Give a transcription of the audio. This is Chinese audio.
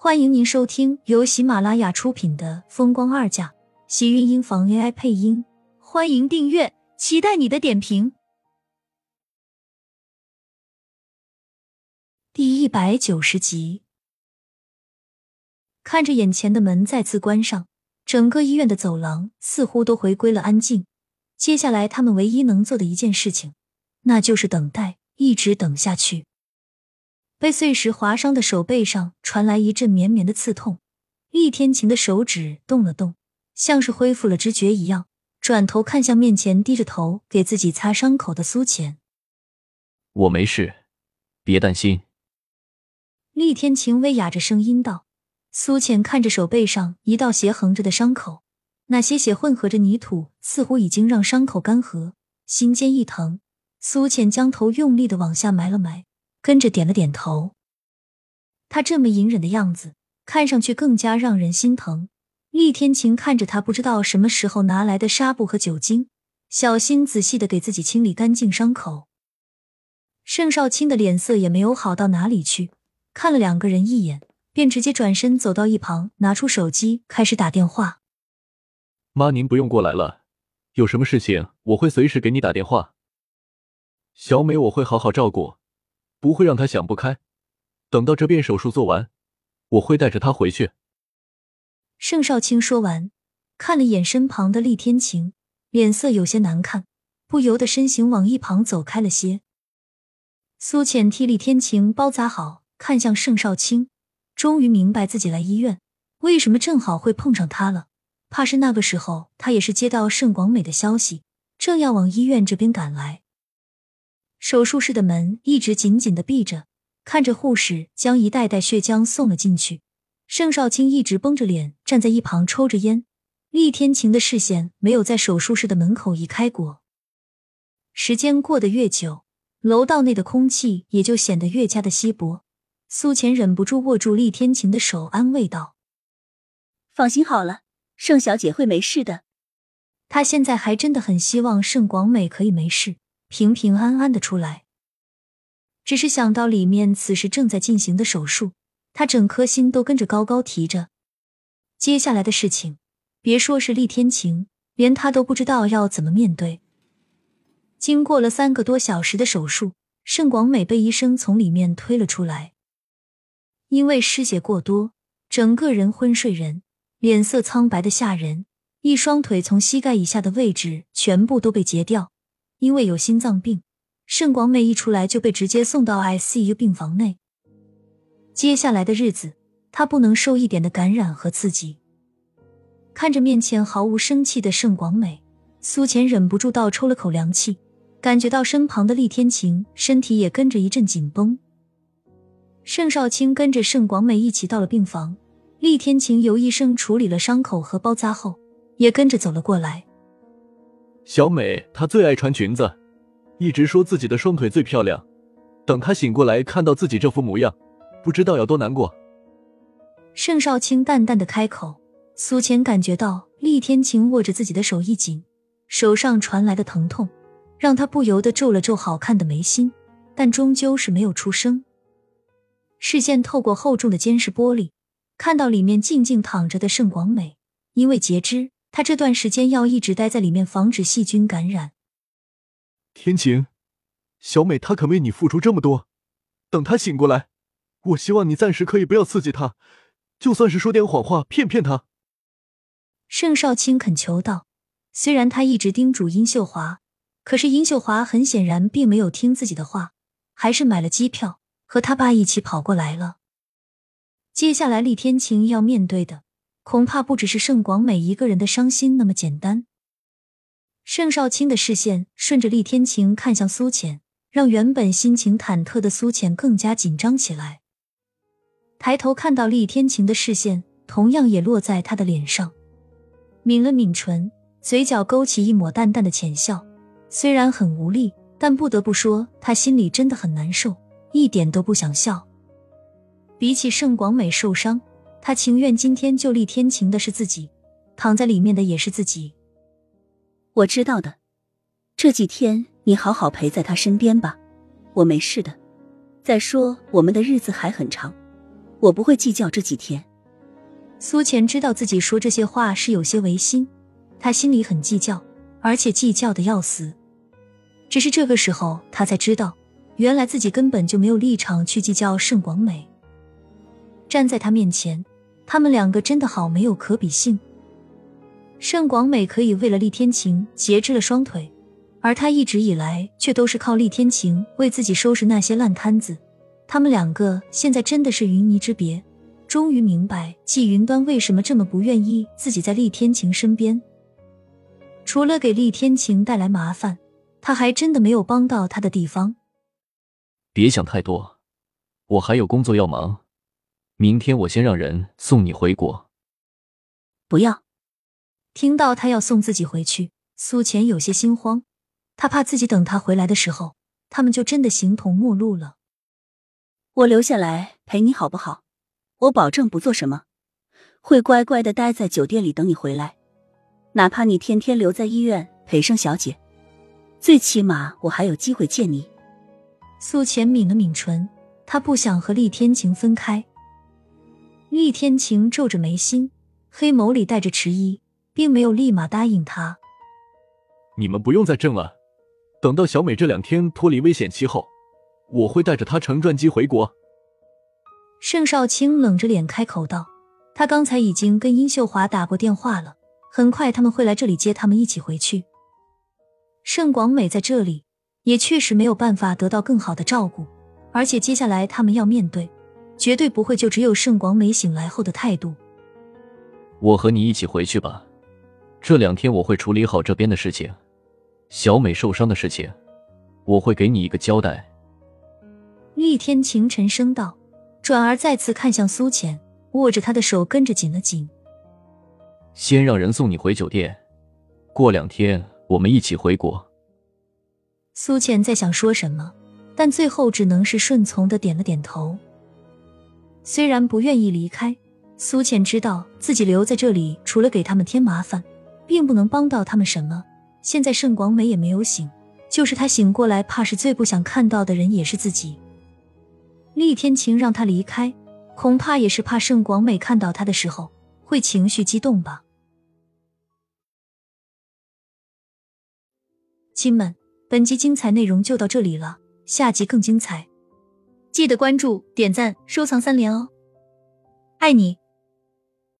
欢迎您收听由喜马拉雅出品的《风光二嫁》，喜运音房 AI 配音。欢迎订阅，期待你的点评。第一百九十集，看着眼前的门再次关上，整个医院的走廊似乎都回归了安静。接下来，他们唯一能做的一件事情，那就是等待，一直等下去。被碎石划伤的手背上传来一阵绵绵的刺痛，厉天晴的手指动了动，像是恢复了知觉一样，转头看向面前低着头给自己擦伤口的苏浅：“我没事，别担心。”厉天晴微哑着声音道。苏浅看着手背上一道斜横着的伤口，那些血混合着泥土，似乎已经让伤口干涸，心尖一疼。苏浅将头用力的往下埋了埋。跟着点了点头，他这么隐忍的样子，看上去更加让人心疼。厉天晴看着他，不知道什么时候拿来的纱布和酒精，小心仔细的给自己清理干净伤口。盛少卿的脸色也没有好到哪里去，看了两个人一眼，便直接转身走到一旁，拿出手机开始打电话。妈，您不用过来了，有什么事情我会随时给你打电话。小美，我会好好照顾。不会让他想不开。等到这边手术做完，我会带着他回去。盛少卿说完，看了眼身旁的厉天晴，脸色有些难看，不由得身形往一旁走开了些。苏浅替厉天晴包扎好，看向盛少卿，终于明白自己来医院为什么正好会碰上他了。怕是那个时候他也是接到盛广美的消息，正要往医院这边赶来。手术室的门一直紧紧的闭着，看着护士将一袋袋血浆送了进去，盛少卿一直绷着脸站在一旁抽着烟。厉天晴的视线没有在手术室的门口移开过。时间过得越久，楼道内的空气也就显得越加的稀薄。苏浅忍不住握住厉天晴的手，安慰道：“放心好了，盛小姐会没事的。”她现在还真的很希望盛广美可以没事。平平安安的出来，只是想到里面此时正在进行的手术，他整颗心都跟着高高提着。接下来的事情，别说是厉天晴，连他都不知道要怎么面对。经过了三个多小时的手术，盛广美被医生从里面推了出来，因为失血过多，整个人昏睡人，脸色苍白的吓人，一双腿从膝盖以下的位置全部都被截掉。因为有心脏病，盛广美一出来就被直接送到 ICU 病房内。接下来的日子，她不能受一点的感染和刺激。看着面前毫无生气的盛广美，苏浅忍不住倒抽了口凉气，感觉到身旁的厉天晴身体也跟着一阵紧绷。盛少卿跟着盛广美一起到了病房，厉天晴由医生处理了伤口和包扎后，也跟着走了过来。小美她最爱穿裙子，一直说自己的双腿最漂亮。等她醒过来看到自己这副模样，不知道要多难过。盛少卿淡淡的开口，苏浅感觉到厉天晴握着自己的手一紧，手上传来的疼痛，让他不由得皱了皱好看的眉心，但终究是没有出声。视线透过厚重的监视玻璃，看到里面静静躺着的盛广美，因为截肢。他这段时间要一直待在里面，防止细菌感染。天晴，小美她肯为你付出这么多，等她醒过来，我希望你暂时可以不要刺激她，就算是说点谎话骗骗她。盛少卿恳求道。虽然他一直叮嘱殷秀华，可是殷秀华很显然并没有听自己的话，还是买了机票和他爸一起跑过来了。接下来，厉天晴要面对的。恐怕不只是盛广美一个人的伤心那么简单。盛少卿的视线顺着厉天晴看向苏浅，让原本心情忐忑的苏浅更加紧张起来。抬头看到厉天晴的视线，同样也落在他的脸上，抿了抿唇，嘴角勾起一抹淡淡的浅笑。虽然很无力，但不得不说，他心里真的很难受，一点都不想笑。比起盛广美受伤。他情愿今天就厉天晴的是自己，躺在里面的也是自己。我知道的，这几天你好好陪在他身边吧，我没事的。再说我们的日子还很长，我不会计较这几天。苏浅知道自己说这些话是有些违心，他心里很计较，而且计较的要死。只是这个时候，他才知道，原来自己根本就没有立场去计较盛广美。站在他面前，他们两个真的好没有可比性。盛广美可以为了厉天晴截肢了双腿，而他一直以来却都是靠厉天晴为自己收拾那些烂摊子。他们两个现在真的是云泥之别。终于明白季云端为什么这么不愿意自己在厉天晴身边。除了给厉天晴带来麻烦，他还真的没有帮到他的地方。别想太多，我还有工作要忙。明天我先让人送你回国。不要。听到他要送自己回去，苏浅有些心慌，他怕自己等他回来的时候，他们就真的形同陌路了。我留下来陪你好不好？我保证不做什么，会乖乖的待在酒店里等你回来，哪怕你天天留在医院陪盛小姐，最起码我还有机会见你。苏浅抿了抿唇，她不想和厉天晴分开。厉天晴皱着眉心，黑眸里带着迟疑，并没有立马答应他。你们不用再争了，等到小美这两天脱离危险期后，我会带着她乘专机回国。盛少卿冷着脸开口道：“他刚才已经跟殷秀华打过电话了，很快他们会来这里接他们一起回去。盛广美在这里也确实没有办法得到更好的照顾，而且接下来他们要面对，绝对不会就只有盛广美醒来后的态度。我和你一起回去吧，这两天我会处理好这边的事情，小美受伤的事情，我会给你一个交代。”厉天晴沉声道。转而再次看向苏浅，握着他的手跟着紧了紧。先让人送你回酒店，过两天我们一起回国。苏浅在想说什么，但最后只能是顺从的点了点头。虽然不愿意离开，苏浅知道自己留在这里除了给他们添麻烦，并不能帮到他们什么。现在盛广美也没有醒，就是他醒过来，怕是最不想看到的人也是自己。厉天晴让他离开，恐怕也是怕盛广美看到他的时候会情绪激动吧。亲们，本集精彩内容就到这里了，下集更精彩，记得关注、点赞、收藏三连哦！爱你。